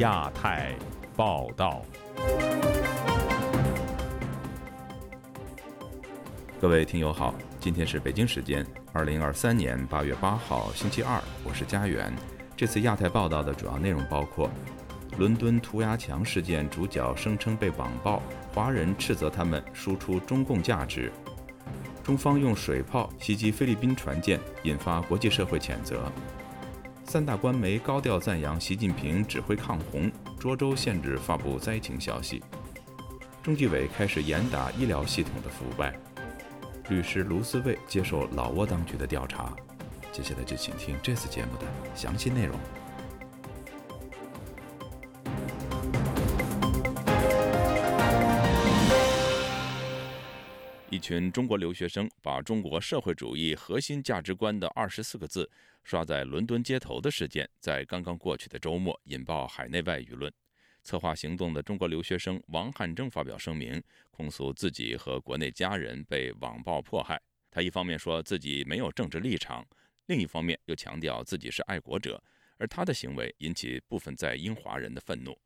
亚太报道，各位听友好，今天是北京时间二零二三年八月八号星期二，我是佳远。这次亚太报道的主要内容包括：伦敦涂鸦墙事件主角声称被网暴，华人斥责他们输出中共价值；中方用水炮袭击菲律宾船舰，引发国际社会谴责。三大官媒高调赞扬习近平指挥抗洪，涿州限制发布灾情消息。中纪委开始严打医疗系统的腐败。律师卢思卫接受老挝当局的调查。接下来就请听这次节目的详细内容。一群中国留学生把中国社会主义核心价值观的二十四个字刷在伦敦街头的事件，在刚刚过去的周末引爆海内外舆论。策划行动的中国留学生王汉征发表声明，控诉自己和国内家人被网暴迫害。他一方面说自己没有政治立场，另一方面又强调自己是爱国者，而他的行为引起部分在英华人的愤怒。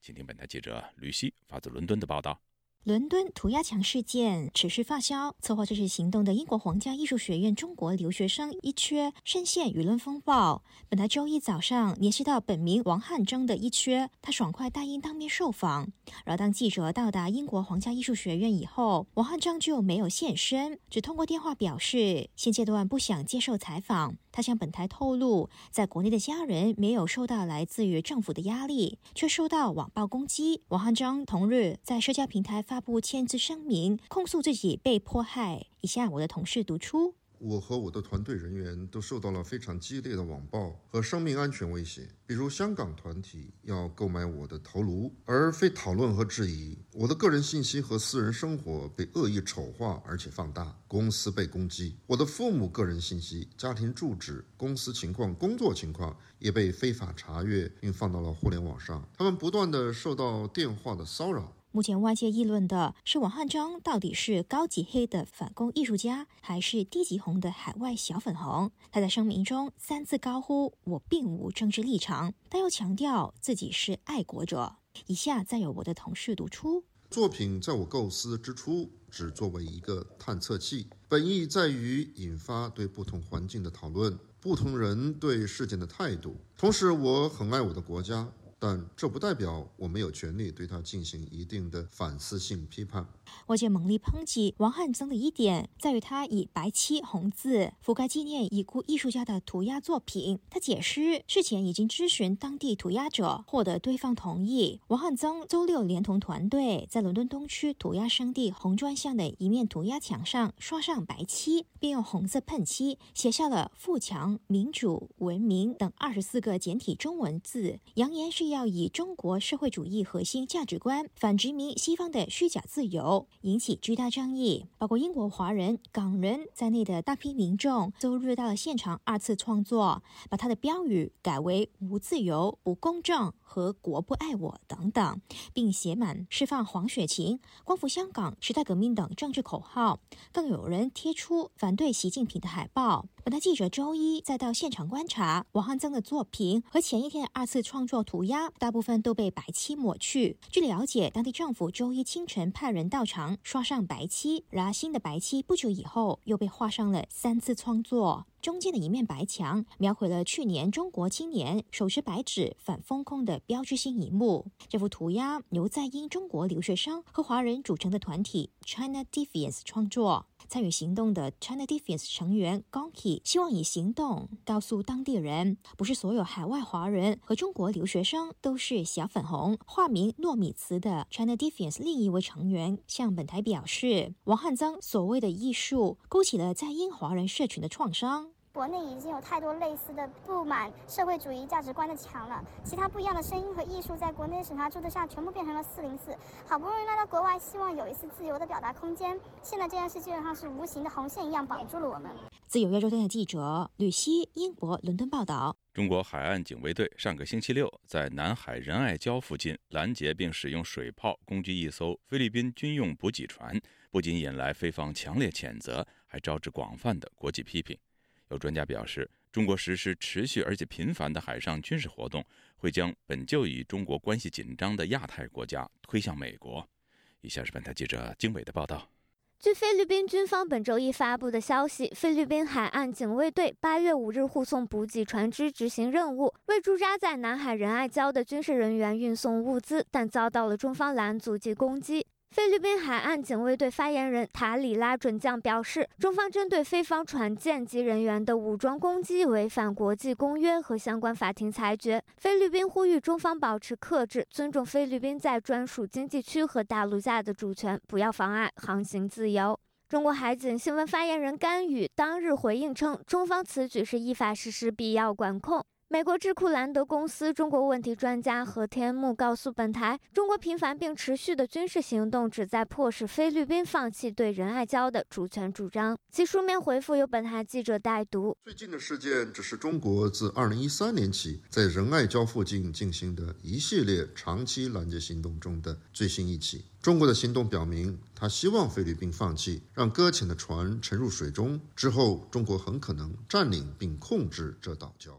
请听本台记者吕希发自伦敦的报道。伦敦涂鸦墙事件持续发酵，策划这次行动的英国皇家艺术学院中国留学生一缺深陷舆论风暴。本来周一早上联系到本名王汉征的一缺，他爽快答应当面受访。而，当记者到达英国皇家艺术学院以后，王汉征就没有现身，只通过电话表示现阶段不想接受采访。他向本台透露，在国内的家人没有受到来自于政府的压力，却受到网暴攻击。王汉章同日在社交平台发布签字声明，控诉自己被迫害。以下我的同事读出。我和我的团队人员都受到了非常激烈的网暴和生命安全威胁，比如香港团体要购买我的头颅，而非讨论和质疑。我的个人信息和私人生活被恶意丑化，而且放大。公司被攻击，我的父母个人信息、家庭住址、公司情况、工作情况也被非法查阅，并放到了互联网上。他们不断的受到电话的骚扰。目前外界议论的是王汉章到底是高级黑的反攻艺术家，还是低级红的海外小粉红？他在声明中三次高呼“我并无政治立场”，但又强调自己是爱国者。以下再由我的同事读出：作品在我构思之初只作为一个探测器，本意在于引发对不同环境的讨论，不同人对事件的态度。同时，我很爱我的国家。但这不代表我没有权利对他进行一定的反思性批判。外界猛力抨击王汉增的一点，在于他以白漆红字覆盖纪念已故艺术家的涂鸦作品。他解释，事前已经咨询当地涂鸦者，获得对方同意。王汉增周六连同团队在伦敦东区涂鸦圣地红砖巷的一面涂鸦墙上刷上白漆，并用红色喷漆写下了“富强、民主、文明”等二十四个简体中文字，扬言是。要以中国社会主义核心价值观反殖民西方的虚假自由，引起巨大争议。包括英国华人、港人在内的大批民众周日到了现场，二次创作，把他的标语改为“无自由、不公正”和“国不爱我”等等，并写满“释放黄雪晴、光复香港、时代革命”等政治口号。更有人贴出反对习近平的海报。本台记者周一再到现场观察王汉增的作品和前一天的二次创作涂鸦，大部分都被白漆抹去。据了解，当地政府周一清晨派人到场刷上白漆，然而新的白漆不久以后又被画上了三次创作。中间的一面白墙描绘了去年中国青年手持白纸反封控的标志性一幕。这幅涂鸦由在英中国留学生和华人组成的团体 China Defiance 创作。参与行动的 China Defiance 成员 Gonki 希望以行动告诉当地人，不是所有海外华人和中国留学生都是小粉红。化名糯米糍的 China Defiance 另一位成员向本台表示，王汉增所谓的艺术勾起了在英华人社群的创伤。国内已经有太多类似的不满社会主义价值观的墙了，其他不一样的声音和艺术在国内审查制度下全部变成了四零四。好不容易来到国外，希望有一次自由的表达空间，现在这件事基本上是无形的红线一样绑住了我们。自由亚洲电台记者吕希，英国伦敦报道：中国海岸警卫队上个星期六在南海仁爱礁附近拦截并使用水炮攻击一艘菲律宾军用补给船，不仅引来菲方强烈谴责，还招致广泛的国际批评。有专家表示，中国实施持续而且频繁的海上军事活动，会将本就与中国关系紧张的亚太国家推向美国。以下是本台记者经纬的报道。据菲律宾军方本周一发布的消息，菲律宾海岸警卫队八月五日护送补给船只执行任务，为驻扎在南海仁爱礁的军事人员运送物资，但遭到了中方拦阻及攻击。菲律宾海岸警卫队发言人塔里拉准将表示，中方针对菲方船舰及人员的武装攻击违反国际公约和相关法庭裁决。菲律宾呼吁中方保持克制，尊重菲律宾在专属经济区和大陆下的主权，不要妨碍航行自由。中国海警新闻发言人甘宇当日回应称，中方此举是依法实施必要管控。美国智库兰德公司中国问题专家何天木告诉本台，中国频繁并持续的军事行动旨在迫使菲律宾放弃对仁爱礁的主权主张。其书面回复由本台记者代读。最近的事件只是中国自2013年起在仁爱礁附近进行的一系列长期拦截行动中的最新一起。中国的行动表明，他希望菲律宾放弃，让搁浅的船沉入水中。之后，中国很可能占领并控制这岛礁。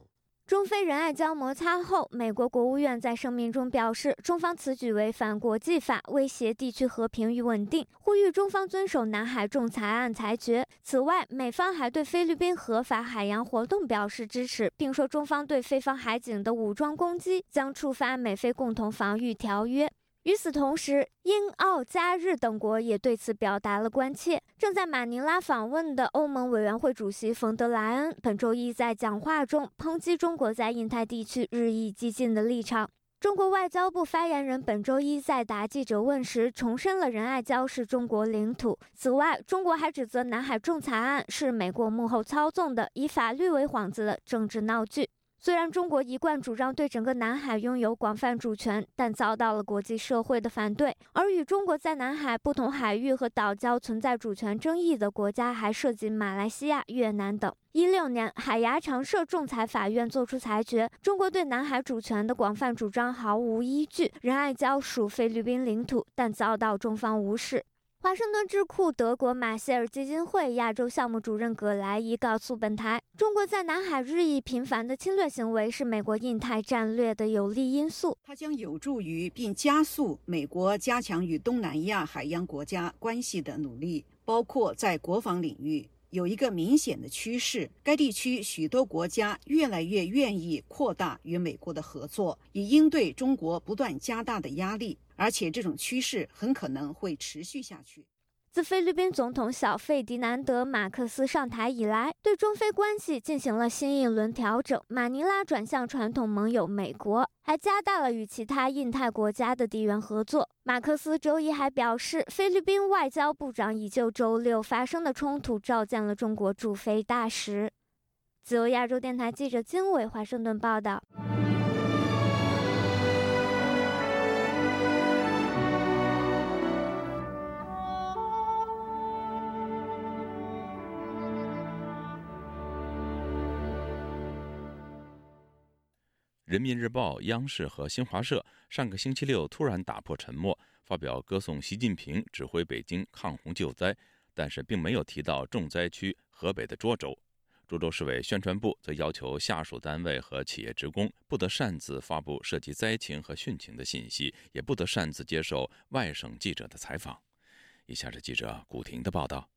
中非仁爱礁摩擦后，美国国务院在声明中表示，中方此举违反国际法，威胁地区和平与稳定，呼吁中方遵守南海仲裁案裁决。此外，美方还对菲律宾合法海洋活动表示支持，并说中方对菲方海警的武装攻击将触发美菲共同防御条约。与此同时，英、澳、加、日等国也对此表达了关切。正在马尼拉访问的欧盟委员会主席冯德莱恩本周一在讲话中抨击中国在印太地区日益激进的立场。中国外交部发言人本周一在答记者问时重申了仁爱礁是中国领土。此外，中国还指责南海仲裁案是美国幕后操纵的、以法律为幌子的政治闹剧。虽然中国一贯主张对整个南海拥有广泛主权，但遭到了国际社会的反对。而与中国在南海不同海域和岛礁存在主权争议的国家还涉及马来西亚、越南等。一六年，海牙常设仲裁法院作出裁决，中国对南海主权的广泛主张毫无依据，仁爱礁属菲律宾领土，但遭到中方无视。华盛顿智库德国马歇尔基金会亚洲项目主任葛莱伊告诉本台，中国在南海日益频繁的侵略行为是美国印太战略的有利因素。它将有助于并加速美国加强与东南亚海洋国家关系的努力，包括在国防领域。有一个明显的趋势，该地区许多国家越来越愿意扩大与美国的合作，以应对中国不断加大的压力。而且这种趋势很可能会持续下去。自菲律宾总统小费迪南德·马克思上台以来，对中非关系进行了新一轮调整。马尼拉转向传统盟友美国，还加大了与其他印太国家的地缘合作。马克思周一还表示，菲律宾外交部长已就周六发生的冲突召见了中国驻菲大使。自由亚洲电台记者经纬华盛顿报道。人民日报、央视和新华社上个星期六突然打破沉默，发表歌颂习近平指挥北京抗洪救灾，但是并没有提到重灾区河北的涿州。涿州市委宣传部则要求下属单位和企业职工不得擅自发布涉及灾情和汛情的信息，也不得擅自接受外省记者的采访。以下是记者古婷的报道。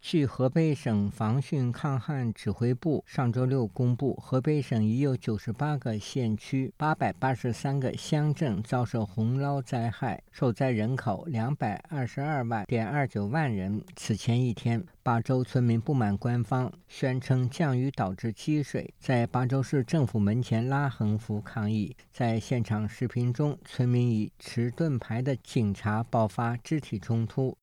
据河北省防汛抗旱指挥部上周六公布，河北省已有九十八个县区、八百八十三个乡镇遭受洪涝灾害，受灾人口两百二十二万点二九万人。此前一天，巴州村民不满官方宣称降雨导致积水，在巴州市政府门前拉横幅抗议。在现场视频中，村民与持盾牌的警察爆发肢体冲突。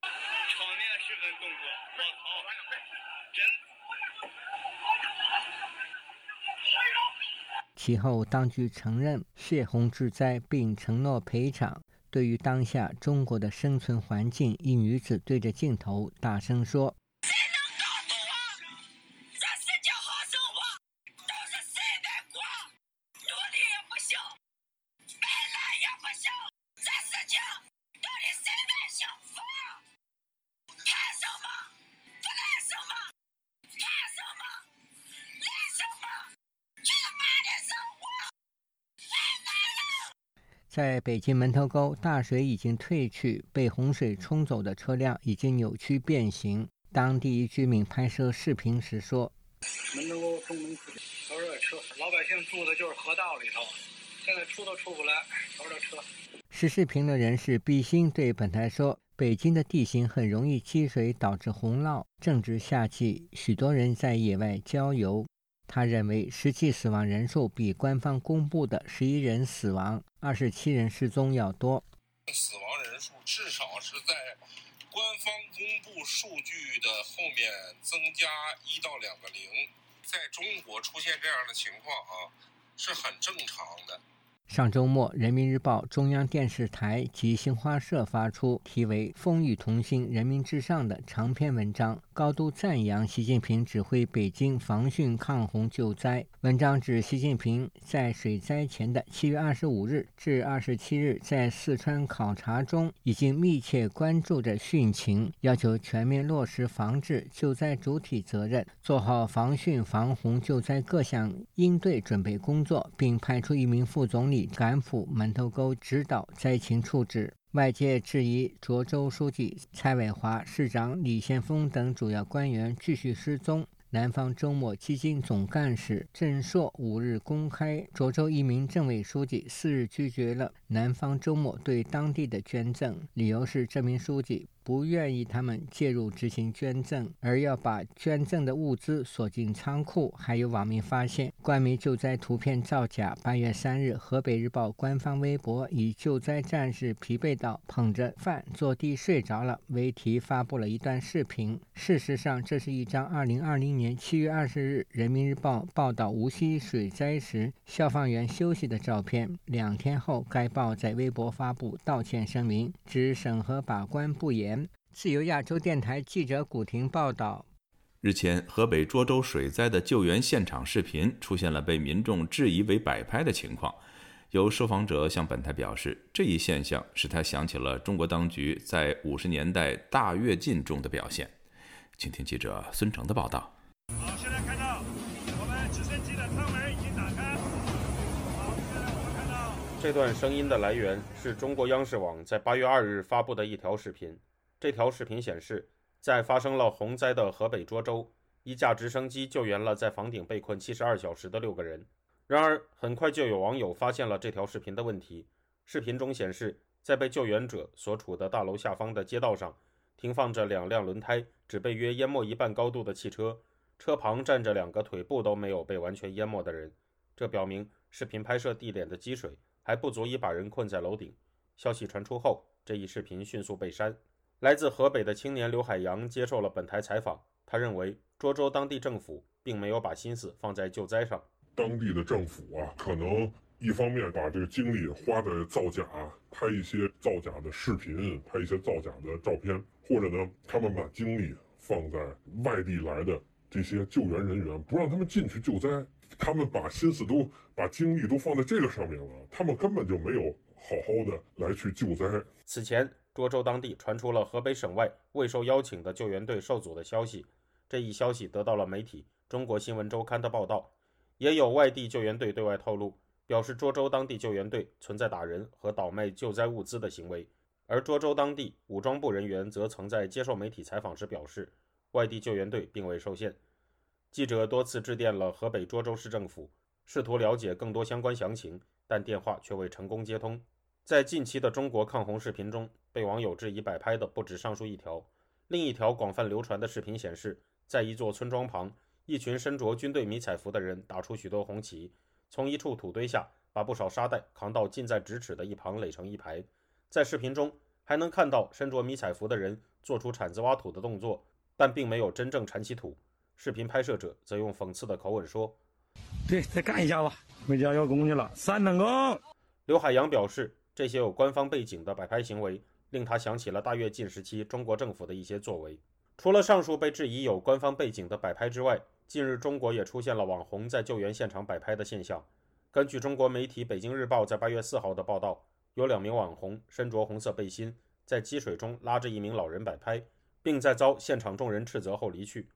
其后，当局承认泄洪致灾，并承诺赔偿。对于当下中国的生存环境，一女子对着镜头大声说。北京门头沟，大水已经退去，被洪水冲走的车辆已经扭曲变形。当地一居民拍摄视频时说：“门头沟东门附近都是车，老百姓住的就是河道里头，现在出都出不来，都是车。”实视频的人士毕鑫对本台说：“北京的地形很容易积水，导致洪涝。正值夏季，许多人在野外郊游。”他认为实际死亡人数比官方公布的十一人死亡、二十七人失踪要多。死亡人数至少是在官方公布数据的后面增加一到两个零，在中国出现这样的情况啊，是很正常的。上周末，《人民日报》、中央电视台及新华社发出题为《风雨同心，人民至上》的长篇文章，高度赞扬习近平指挥北京防汛抗洪救灾。文章指，习近平在水灾前的七月二十五日至二十七日在四川考察中，已经密切关注着汛情，要求全面落实防治救灾主体责任，做好防汛防洪救灾各项应对准备工作，并派出一名副总理。赶赴门头沟指导灾情处置，外界质疑涿州书记蔡伟华、市长李先锋等主要官员继续失踪。南方周末基金总干事郑硕五日公开，涿州一名政委书记四日拒绝了南方周末对当地的捐赠，理由是这名书记。不愿意他们介入执行捐赠，而要把捐赠的物资锁进仓库。还有网民发现官媒救灾图片造假。八月三日，河北日报官方微博以“救灾战士疲惫到捧着饭坐地睡着了”为题发布了一段视频。事实上，这是一张二零二零年七月二十日人民日报报道无锡水灾时消防员休息的照片。两天后，该报在微博发布道歉声明，指审核把关不严。自由亚洲电台记者古婷报道：日前，河北涿州水灾的救援现场视频出现了被民众质疑为摆拍的情况。有受访者向本台表示，这一现象使他想起了中国当局在五十年代大跃进中的表现。请听记者孙成的报道。这段声音的来源是中国央视网在八月二日发布的一条视频。这条视频显示，在发生了洪灾的河北涿州，一架直升机救援了在房顶被困七十二小时的六个人。然而，很快就有网友发现了这条视频的问题。视频中显示，在被救援者所处的大楼下方的街道上，停放着两辆轮胎只被约淹没一半高度的汽车，车旁站着两个腿部都没有被完全淹没的人。这表明，视频拍摄地点的积水还不足以把人困在楼顶。消息传出后，这一视频迅速被删。来自河北的青年刘海洋接受了本台采访。他认为，涿州当地政府并没有把心思放在救灾上。当地的政府啊，可能一方面把这个精力花在造假，拍一些造假的视频，拍一些造假的照片，或者呢，他们把精力放在外地来的这些救援人员，不让他们进去救灾。他们把心思都把精力都放在这个上面了，他们根本就没有好好的来去救灾。此前。涿州当地传出了河北省外未受邀请的救援队受阻的消息，这一消息得到了媒体《中国新闻周刊》的报道。也有外地救援队对外透露，表示涿州当地救援队存在打人和倒卖救灾物资的行为。而涿州当地武装部人员则曾在接受媒体采访时表示，外地救援队并未受限。记者多次致电了河北涿州市政府，试图了解更多相关详情，但电话却未成功接通。在近期的中国抗洪视频中，被网友质疑摆拍的不止上述一条。另一条广泛流传的视频显示，在一座村庄旁，一群身着军队迷彩服的人打出许多红旗，从一处土堆下把不少沙袋扛到近在咫尺的一旁垒成一排。在视频中，还能看到身着迷彩服的人做出铲子挖土的动作，但并没有真正铲起土。视频拍摄者则用讽刺的口吻说：“对，再干一下吧，回家要工去了，三等功。”刘海洋表示。这些有官方背景的摆拍行为，令他想起了大跃进时期中国政府的一些作为。除了上述被质疑有官方背景的摆拍之外，近日中国也出现了网红在救援现场摆拍的现象。根据中国媒体《北京日报》在八月四号的报道，有两名网红身着红色背心，在积水中拉着一名老人摆拍，并在遭现场众人斥责后离去。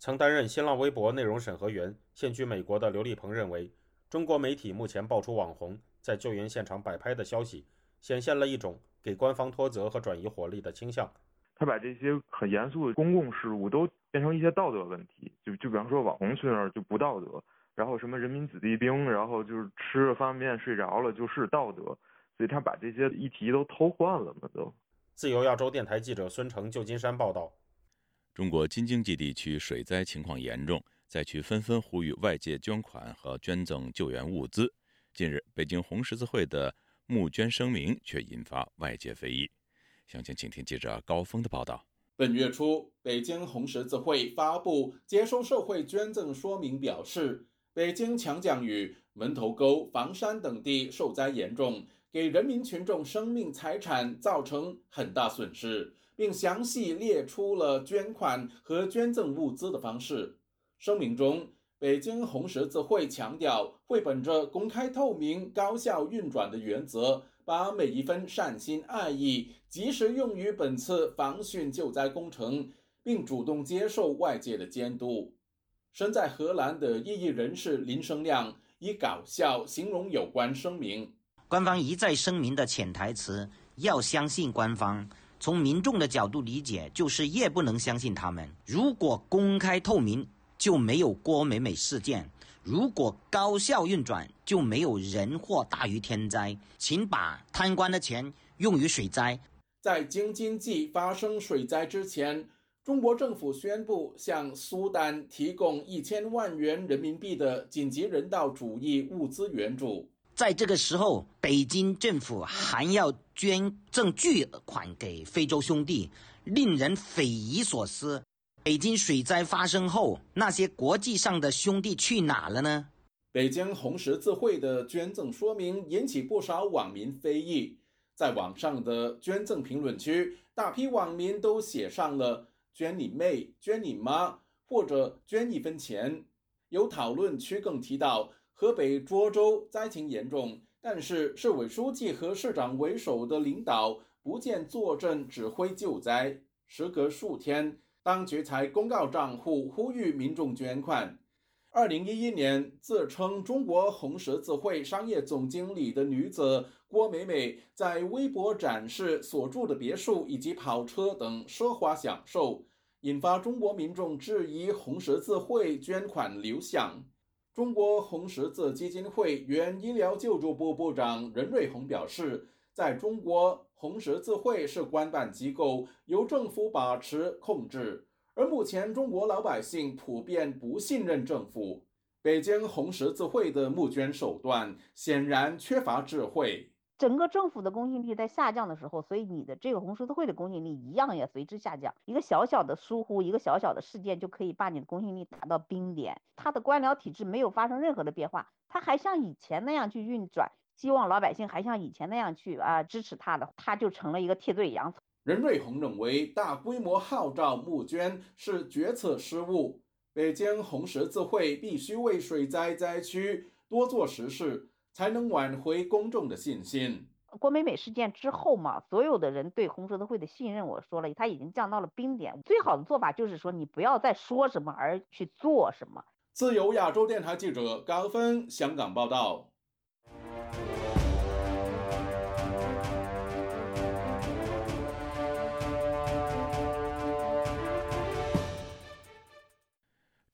曾担任新浪微博内容审核员、现居美国的刘立鹏认为，中国媒体目前爆出网红。在救援现场摆拍的消息，显现了一种给官方脱责和转移火力的倾向。他把这些很严肃的公共事务都变成一些道德问题，就就比方说网红去那儿就不道德，然后什么人民子弟兵，然后就是吃了方便面睡着了就是道德，所以他把这些议题都偷换了嘛都。自由亚洲电台记者孙成，旧金山报道。中国京津冀地区水灾情况严重，灾区纷纷呼吁外界捐款和捐赠救援物资。近日，北京红十字会的募捐声明却引发外界非议。详情，请听记者高峰的报道。本月初，北京红十字会发布接收社会捐赠说明，表示北京强降雨、门头沟、房山等地受灾严重，给人民群众生命财产造成很大损失，并详细列出了捐款和捐赠物资的方式。声明中，北京红十字会强调，会本着公开、透明、高效运转的原则。把每一分善心爱意及时用于本次防汛救灾工程，并主动接受外界的监督。身在荷兰的异议人士林生亮以搞笑形容有关声明。官方一再声明的潜台词要相信官方，从民众的角度理解就是越不能相信他们。如果公开透明，就没有郭美美事件。如果高效运转，就没有人祸大于天灾。请把贪官的钱用于水灾。在京津冀发生水灾之前，中国政府宣布向苏丹提供一千万元人民币的紧急人道主义物资援助。在这个时候，北京政府还要捐赠巨款给非洲兄弟，令人匪夷所思。北京水灾发生后，那些国际上的兄弟去哪了呢？北京红十字会的捐赠说明引起不少网民非议，在网上的捐赠评论区，大批网民都写上了“捐你妹”“捐你妈”或者“捐一分钱”。有讨论区更提到，河北涿州灾情严重，但是市委书记和市长为首的领导不见坐镇指挥救灾。时隔数天。当局才公告账户，呼吁民众捐款。二零一一年，自称中国红十字会商业总经理的女子郭美美在微博展示所住的别墅以及跑车等奢华享受，引发中国民众质疑红十字会捐款流向。中国红十字基金会原医疗救助部部长任瑞红表示。在中国，红十字会是官办机构，由政府把持控制。而目前，中国老百姓普遍不信任政府。北京红十字会的募捐手段显然缺乏智慧。整个政府的公信力在下降的时候，所以你的这个红十字会的公信力一样也随之下降。一个小小的疏忽，一个小小的事件，就可以把你的公信力打到冰点。他的官僚体制没有发生任何的变化，他还像以前那样去运转。希望老百姓还像以前那样去啊支持他的，他就成了一个替罪羊。任瑞红认为，大规模号召募捐是决策失误。北京红十字会必须为水灾灾区多做实事，才能挽回公众的信心。郭美美事件之后嘛，所有的人对红十字会的信任，我说了，他已经降到了冰点。最好的做法就是说，你不要再说什么，而去做什么。自由亚洲电台记者高峰香港报道。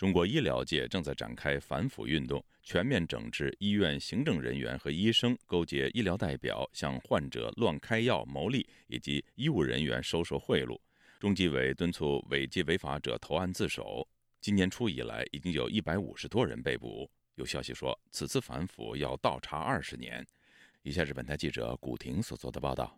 中国医疗界正在展开反腐运动，全面整治医院行政人员和医生勾结医疗代表向患者乱开药牟利，以及医务人员收受贿赂。中纪委敦促违纪违法者投案自首。今年初以来，已经有一百五十多人被捕。有消息说，此次反腐要倒查二十年。以下是本台记者古婷所做的报道。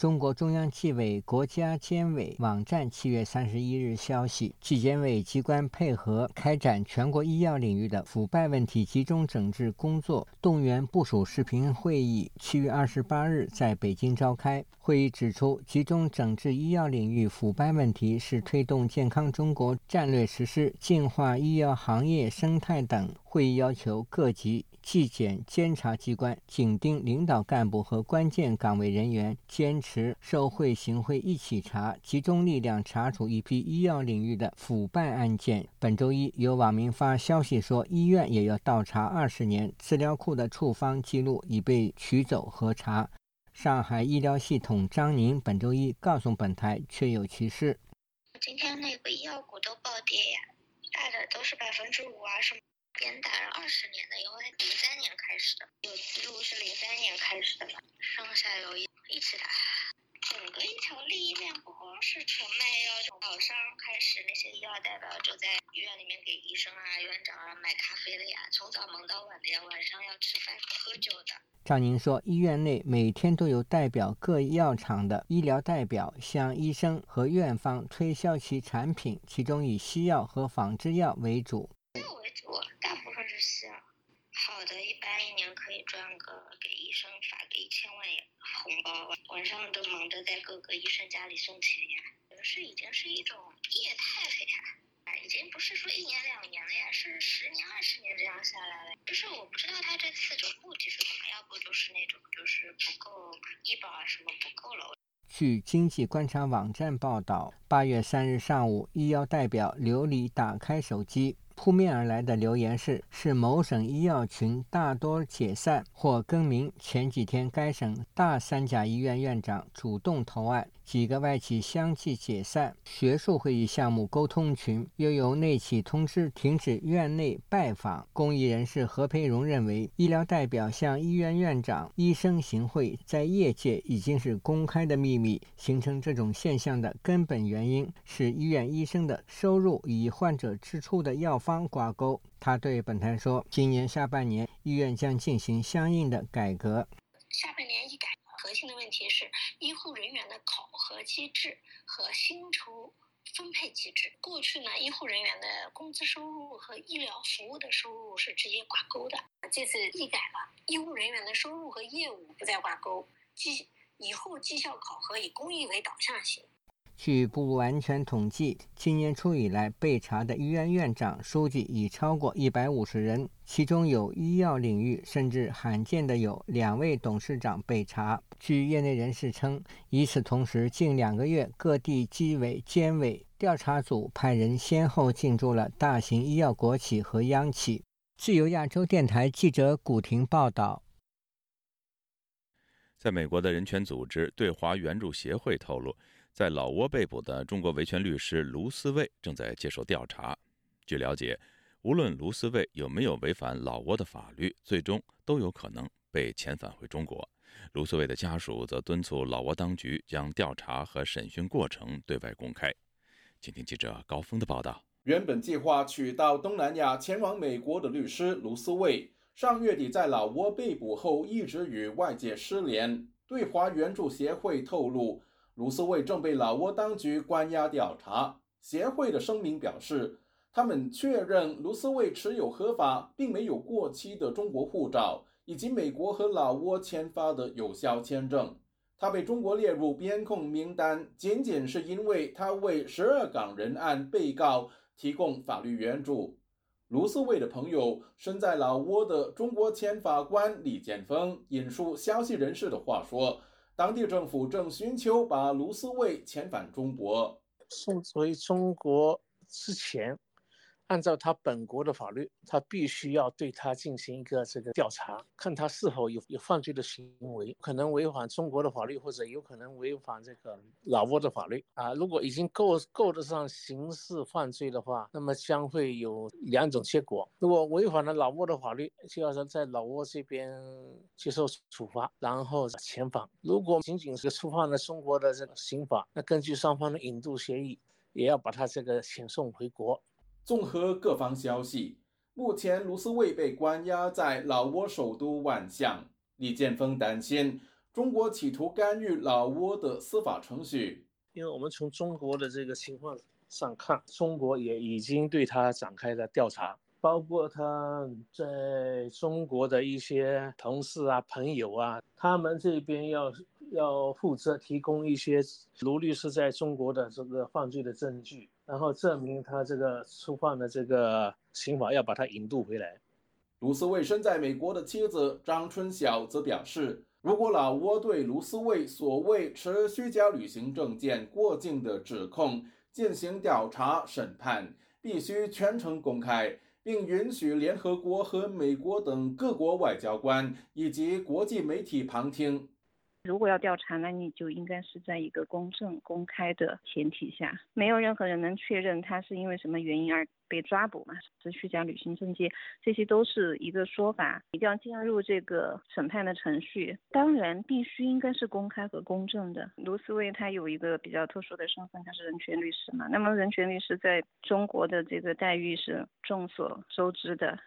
中国中央纪委国家监委网站七月三十一日消息，纪检委机关配合开展全国医药领域的腐败问题集中整治工作动员部署视频会议，七月二十八日在北京召开。会议指出，集中整治医药领域腐败问题是推动健康中国战略实施、净化医药行业生态等。会议要求各级。纪检监察机关紧盯领导干部和关键岗位人员坚持。受贿行贿一起查，集中力量查处一批医药领域的腐败案件。本周一，有网民发消息说，医院也要倒查二十年，资料库的处方记录已被取走核查。上海医疗系统张宁本周一告诉本台，确有其事。今天那个医药股都暴跌呀，大的都是百分之五啊什么。连打了二十年的，因为零三年开始的，有记录是零三年开始的，上下游一一起打，整个一条利益链不光是从卖药从早上开始，那些医药代表就在医院里面给医生啊、院长啊买咖啡的呀，从早忙到晚的呀，晚上要吃饭喝酒的。张宁说，医院内每天都有代表各药厂的医疗代表向医生和院方推销其产品，其中以西药和仿制药为主。大部分是西药，好的，一般赚个给医生发个一千万红包，晚上都忙着在各个医生家里送钱呀。是已经是一种业态了呀，已经不是说一年两年了呀，是十年二十年这样下来了。就是我不知道他这次的目的是什么，要不就是那种就是不够医保啊什么不够了。据经济观察网站报道，八月三日上午，医药代表刘礼打开手机。扑面而来的留言是：是某省医药群大多解散或更名。前几天，该省大三甲医院院长主动投案。几个外企相继解散，学术会议项目沟通群又由内企通知停止院内拜访。公益人士何培荣认为，医疗代表向医院院长、医生行贿，在业界已经是公开的秘密。形成这种现象的根本原因是医院医生的收入与患者支出的药方方挂钩。他对本台说：“今年下半年，医院将进行相应的改革。下半年一改。”核心的问题是医护人员的考核机制和薪酬分配机制。过去呢，医护人员的工资收入和医疗服务的收入是直接挂钩的。这次一改了，医护人员的收入和业务不再挂钩，绩以后绩效考核以公益为导向型。据不完全统计，今年初以来被查的医院院长、书记已超过一百五十人，其中有医药领域甚至罕见的有两位董事长被查。据业内人士称，与此同时，近两个月，各地纪委监委调查组派人先后进驻了大型医药国企和央企。自由亚洲电台记者古婷报道。在美国的人权组织对华援助协会透露。在老挝被捕的中国维权律师卢思卫正在接受调查。据了解，无论卢思卫有没有违反老挝的法律，最终都有可能被遣返回中国。卢思卫的家属则敦促老挝当局将调查和审讯过程对外公开。请听记者高峰的报道。原本计划取到东南亚前往美国的律师卢思卫，上月底在老挝被捕后一直与外界失联。对华援助协会透露。卢思卫正被老挝当局关押调查。协会的声明表示，他们确认卢思卫持有合法并没有过期的中国护照，以及美国和老挝签发的有效签证。他被中国列入边控名单，仅仅是因为他为十二港人案被告提供法律援助。卢思卫的朋友身在老挝的中国前法官李建峰引述消息人士的话说。当地政府正寻求把卢思卫遣返中国，送回中国之前。按照他本国的法律，他必须要对他进行一个这个调查，看他是否有有犯罪的行为，可能违反中国的法律，或者有可能违反这个老挝的法律啊。如果已经够够得上刑事犯罪的话，那么将会有两种结果：如果违反了老挝的法律，就要说在老挝这边接受处罚，然后遣返；如果仅仅是触犯了中国的这个刑法，那根据双方的引渡协议，也要把他这个遣送回国。综合各方消息，目前卢思卫被关押在老挝首都万象。李建峰担心中国企图干预老挝的司法程序，因为我们从中国的这个情况上看，中国也已经对他展开了调查，包括他在中国的一些同事啊、朋友啊，他们这边要要负责提供一些卢律师在中国的这个犯罪的证据。然后证明他这个触犯的这个刑法，要把他引渡回来。卢思卫身在美国的妻子张春晓则表示，如果老挝对卢思卫所谓持虚假旅行证件过境的指控进行调查审判，必须全程公开，并允许联合国和美国等各国外交官以及国际媒体旁听。如果要调查，那你就应该是在一个公正、公开的前提下，没有任何人能确认他是因为什么原因而被抓捕嘛？是虚假旅行证件，这些都是一个说法。一定要进入这个审判的程序，当然必须应该是公开和公正的。卢思卫他有一个比较特殊的身份，他是人权律师嘛。那么人权律师在中国的这个待遇是众所周知的。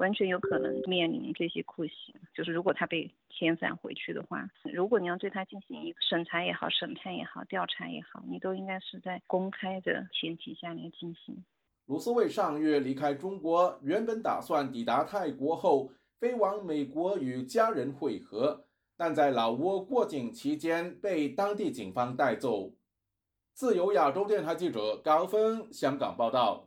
完全有可能面临这些酷刑，就是如果他被遣返回去的话，如果你要对他进行一个审查也好、审判也好、调查也好，你都应该是在公开的前提下来进行。卢思卫上月离开中国，原本打算抵达泰国后飞往美国与家人会合，但在老挝过境期间被当地警方带走。自由亚洲电台记者高峰香港报道。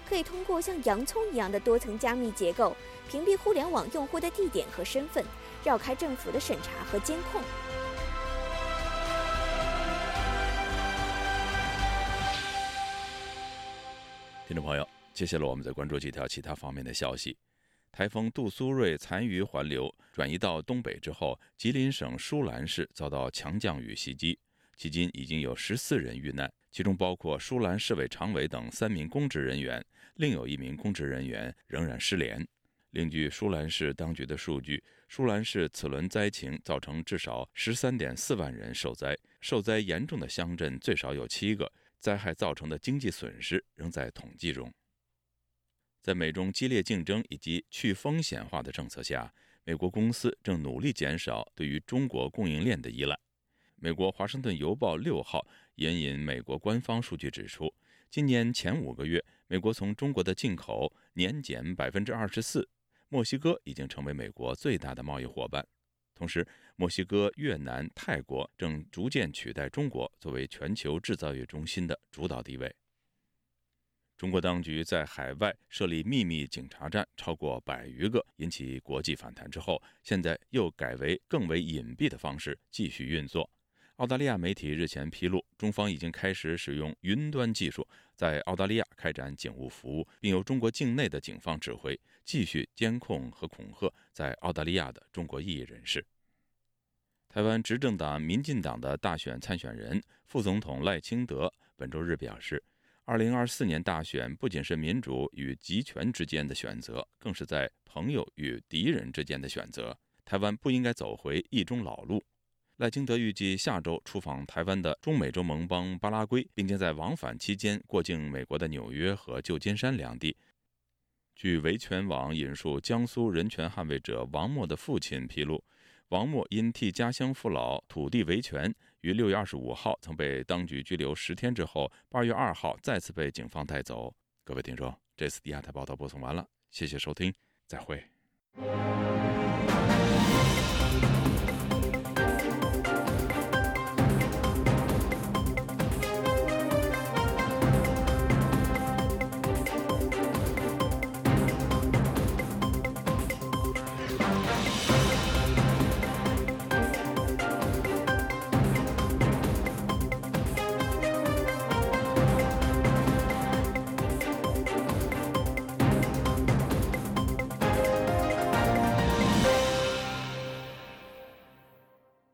可以通过像洋葱一样的多层加密结构，屏蔽互联网用户的地点和身份，绕开政府的审查和监控。听众朋友，接下来我们再关注几条其他方面的消息。台风杜苏芮残余环流转移到东北之后，吉林省舒兰市遭到强降雨袭击，迄今已经有十四人遇难，其中包括舒兰市委常委等三名公职人员，另有一名公职人员仍然失联。另据舒兰市当局的数据，舒兰市此轮灾情造成至少十三点四万人受灾，受灾严重的乡镇最少有七个，灾害造成的经济损失仍在统计中。在美中激烈竞争以及去风险化的政策下，美国公司正努力减少对于中国供应链的依赖。美国《华盛顿邮报》六号援引美国官方数据指出，今年前五个月，美国从中国的进口年减百分之二十四。墨西哥已经成为美国最大的贸易伙伴，同时，墨西哥、越南、泰国正逐渐取代中国作为全球制造业中心的主导地位。中国当局在海外设立秘密警察站超过百余个，引起国际反弹之后，现在又改为更为隐蔽的方式继续运作。澳大利亚媒体日前披露，中方已经开始使用云端技术，在澳大利亚开展警务服务，并由中国境内的警方指挥，继续监控和恐吓在澳大利亚的中国异议人士。台湾执政党民进党的大选参选人副总统赖清德本周日表示。二零二四年大选不仅是民主与集权之间的选择，更是在朋友与敌人之间的选择。台湾不应该走回一中老路。赖清德预计下周出访台湾的中美洲盟邦巴拉圭，并将在往返期间过境美国的纽约和旧金山两地。据维权网引述江苏人权捍卫者王默的父亲披露，王默因替家乡父老土地维权。于六月二十五号曾被当局拘留十天之后，八月二号再次被警方带走。各位听众，这次第二台报道播送完了，谢谢收听，再会。